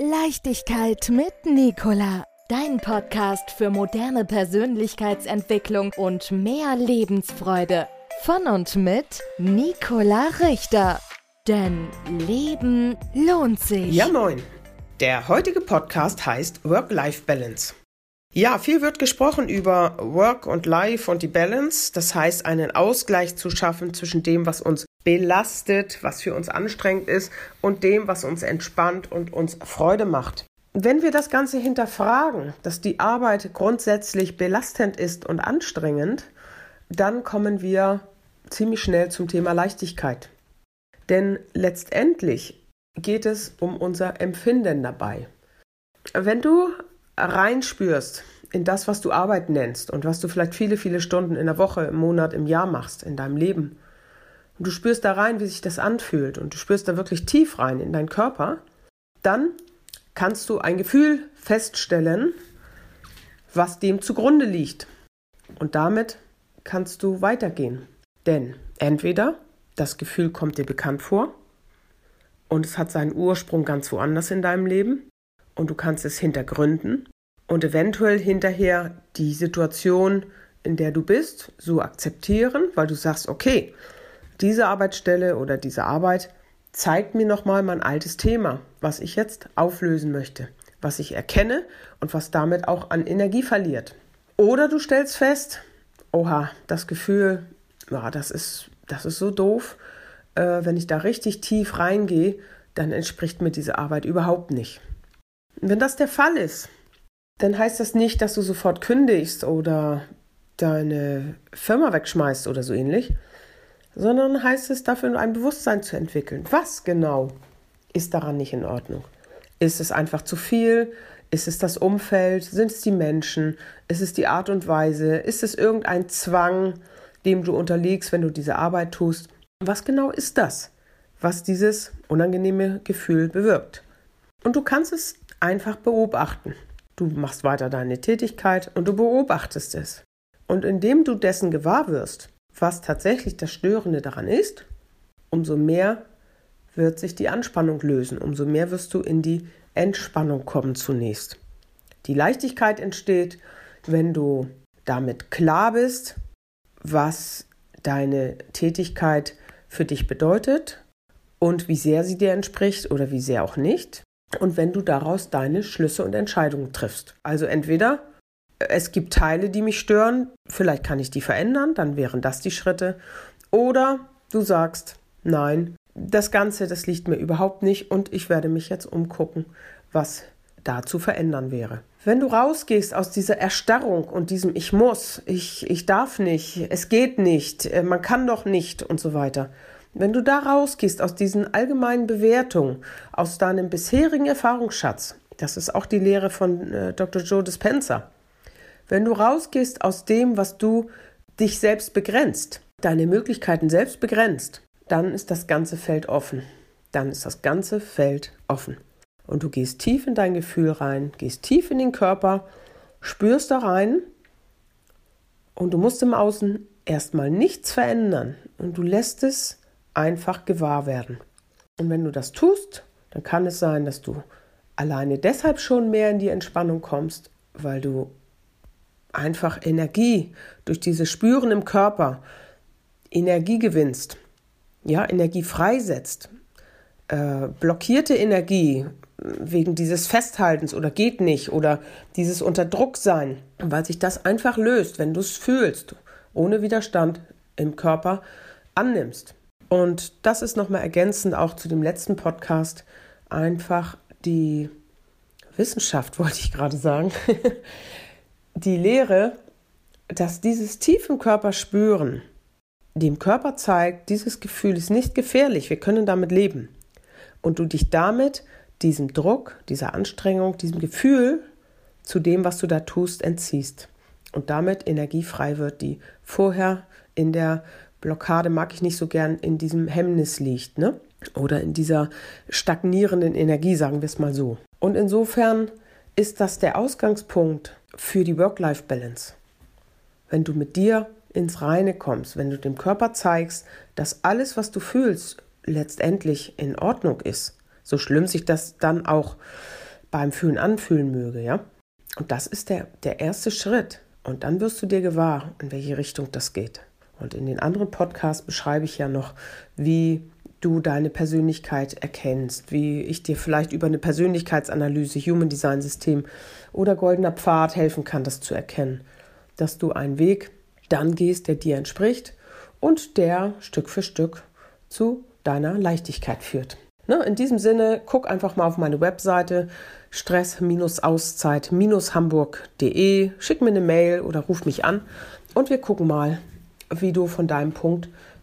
Leichtigkeit mit Nicola. Dein Podcast für moderne Persönlichkeitsentwicklung und mehr Lebensfreude. Von und mit Nicola Richter. Denn Leben lohnt sich. Ja, moin. Der heutige Podcast heißt Work-Life-Balance. Ja, viel wird gesprochen über Work und Life und die Balance. Das heißt, einen Ausgleich zu schaffen zwischen dem, was uns belastet, was für uns anstrengend ist und dem, was uns entspannt und uns Freude macht. Wenn wir das Ganze hinterfragen, dass die Arbeit grundsätzlich belastend ist und anstrengend, dann kommen wir ziemlich schnell zum Thema Leichtigkeit. Denn letztendlich geht es um unser Empfinden dabei. Wenn du reinspürst in das, was du Arbeit nennst und was du vielleicht viele, viele Stunden in der Woche, im Monat, im Jahr machst, in deinem Leben, und du spürst da rein, wie sich das anfühlt und du spürst da wirklich tief rein in deinen Körper, dann kannst du ein Gefühl feststellen, was dem zugrunde liegt. Und damit kannst du weitergehen. Denn entweder das Gefühl kommt dir bekannt vor und es hat seinen Ursprung ganz woanders in deinem Leben und du kannst es hintergründen und eventuell hinterher die Situation, in der du bist, so akzeptieren, weil du sagst, okay, diese Arbeitsstelle oder diese Arbeit zeigt mir nochmal mein altes Thema, was ich jetzt auflösen möchte, was ich erkenne und was damit auch an Energie verliert. Oder du stellst fest, oha, das Gefühl, ja, das ist, das ist so doof, äh, wenn ich da richtig tief reingehe, dann entspricht mir diese Arbeit überhaupt nicht. Wenn das der Fall ist, dann heißt das nicht, dass du sofort kündigst oder deine Firma wegschmeißt oder so ähnlich, sondern heißt es dafür, ein Bewusstsein zu entwickeln. Was genau ist daran nicht in Ordnung? Ist es einfach zu viel? Ist es das Umfeld? Sind es die Menschen? Ist es die Art und Weise? Ist es irgendein Zwang, dem du unterliegst, wenn du diese Arbeit tust? Was genau ist das, was dieses unangenehme Gefühl bewirkt? Und du kannst es einfach beobachten. Du machst weiter deine Tätigkeit und du beobachtest es. Und indem du dessen gewahr wirst, was tatsächlich das Störende daran ist, umso mehr wird sich die Anspannung lösen, umso mehr wirst du in die Entspannung kommen zunächst. Die Leichtigkeit entsteht, wenn du damit klar bist, was deine Tätigkeit für dich bedeutet und wie sehr sie dir entspricht oder wie sehr auch nicht. Und wenn du daraus deine Schlüsse und Entscheidungen triffst. Also entweder es gibt Teile, die mich stören, vielleicht kann ich die verändern, dann wären das die Schritte. Oder du sagst, nein, das Ganze, das liegt mir überhaupt nicht und ich werde mich jetzt umgucken, was da zu verändern wäre. Wenn du rausgehst aus dieser Erstarrung und diesem Ich muss, ich, ich darf nicht, es geht nicht, äh, man kann doch nicht und so weiter, wenn du da rausgehst aus diesen allgemeinen Bewertungen, aus deinem bisherigen Erfahrungsschatz, das ist auch die Lehre von äh, Dr. Joe Dispenza, wenn du rausgehst aus dem, was du dich selbst begrenzt, deine Möglichkeiten selbst begrenzt, dann ist das ganze Feld offen. Dann ist das ganze Feld offen. Und du gehst tief in dein Gefühl rein, gehst tief in den Körper, spürst da rein und du musst im Außen erstmal nichts verändern und du lässt es einfach gewahr werden. Und wenn du das tust, dann kann es sein, dass du alleine deshalb schon mehr in die Entspannung kommst, weil du einfach Energie durch dieses Spüren im Körper, Energie gewinnst, ja, Energie freisetzt, äh, blockierte Energie wegen dieses Festhaltens oder geht nicht oder dieses Unterdrucksein, weil sich das einfach löst, wenn du es fühlst, ohne Widerstand im Körper annimmst. Und das ist nochmal ergänzend auch zu dem letzten Podcast, einfach die Wissenschaft, wollte ich gerade sagen, die Lehre, dass dieses tief im Körper spüren, dem Körper zeigt, dieses Gefühl ist nicht gefährlich, wir können damit leben. Und du dich damit diesem Druck, dieser Anstrengung, diesem Gefühl zu dem, was du da tust, entziehst. Und damit Energie frei wird, die vorher in der Blockade, mag ich nicht so gern, in diesem Hemmnis liegt, ne? Oder in dieser stagnierenden Energie, sagen wir es mal so. Und insofern ist das der Ausgangspunkt für die Work-Life-Balance. Wenn du mit dir ins Reine kommst, wenn du dem Körper zeigst, dass alles, was du fühlst, letztendlich in Ordnung ist, so schlimm sich das dann auch beim Fühlen anfühlen möge, ja? Und das ist der, der erste Schritt. Und dann wirst du dir gewahr, in welche Richtung das geht. Und in den anderen Podcasts beschreibe ich ja noch, wie du deine Persönlichkeit erkennst, wie ich dir vielleicht über eine Persönlichkeitsanalyse, Human Design System oder goldener Pfad helfen kann, das zu erkennen, dass du einen Weg dann gehst, der dir entspricht und der Stück für Stück zu deiner Leichtigkeit führt. Ne, in diesem Sinne, guck einfach mal auf meine Webseite stress-auszeit-hamburg.de, schick mir eine Mail oder ruf mich an und wir gucken mal, wie du von deinem Punkt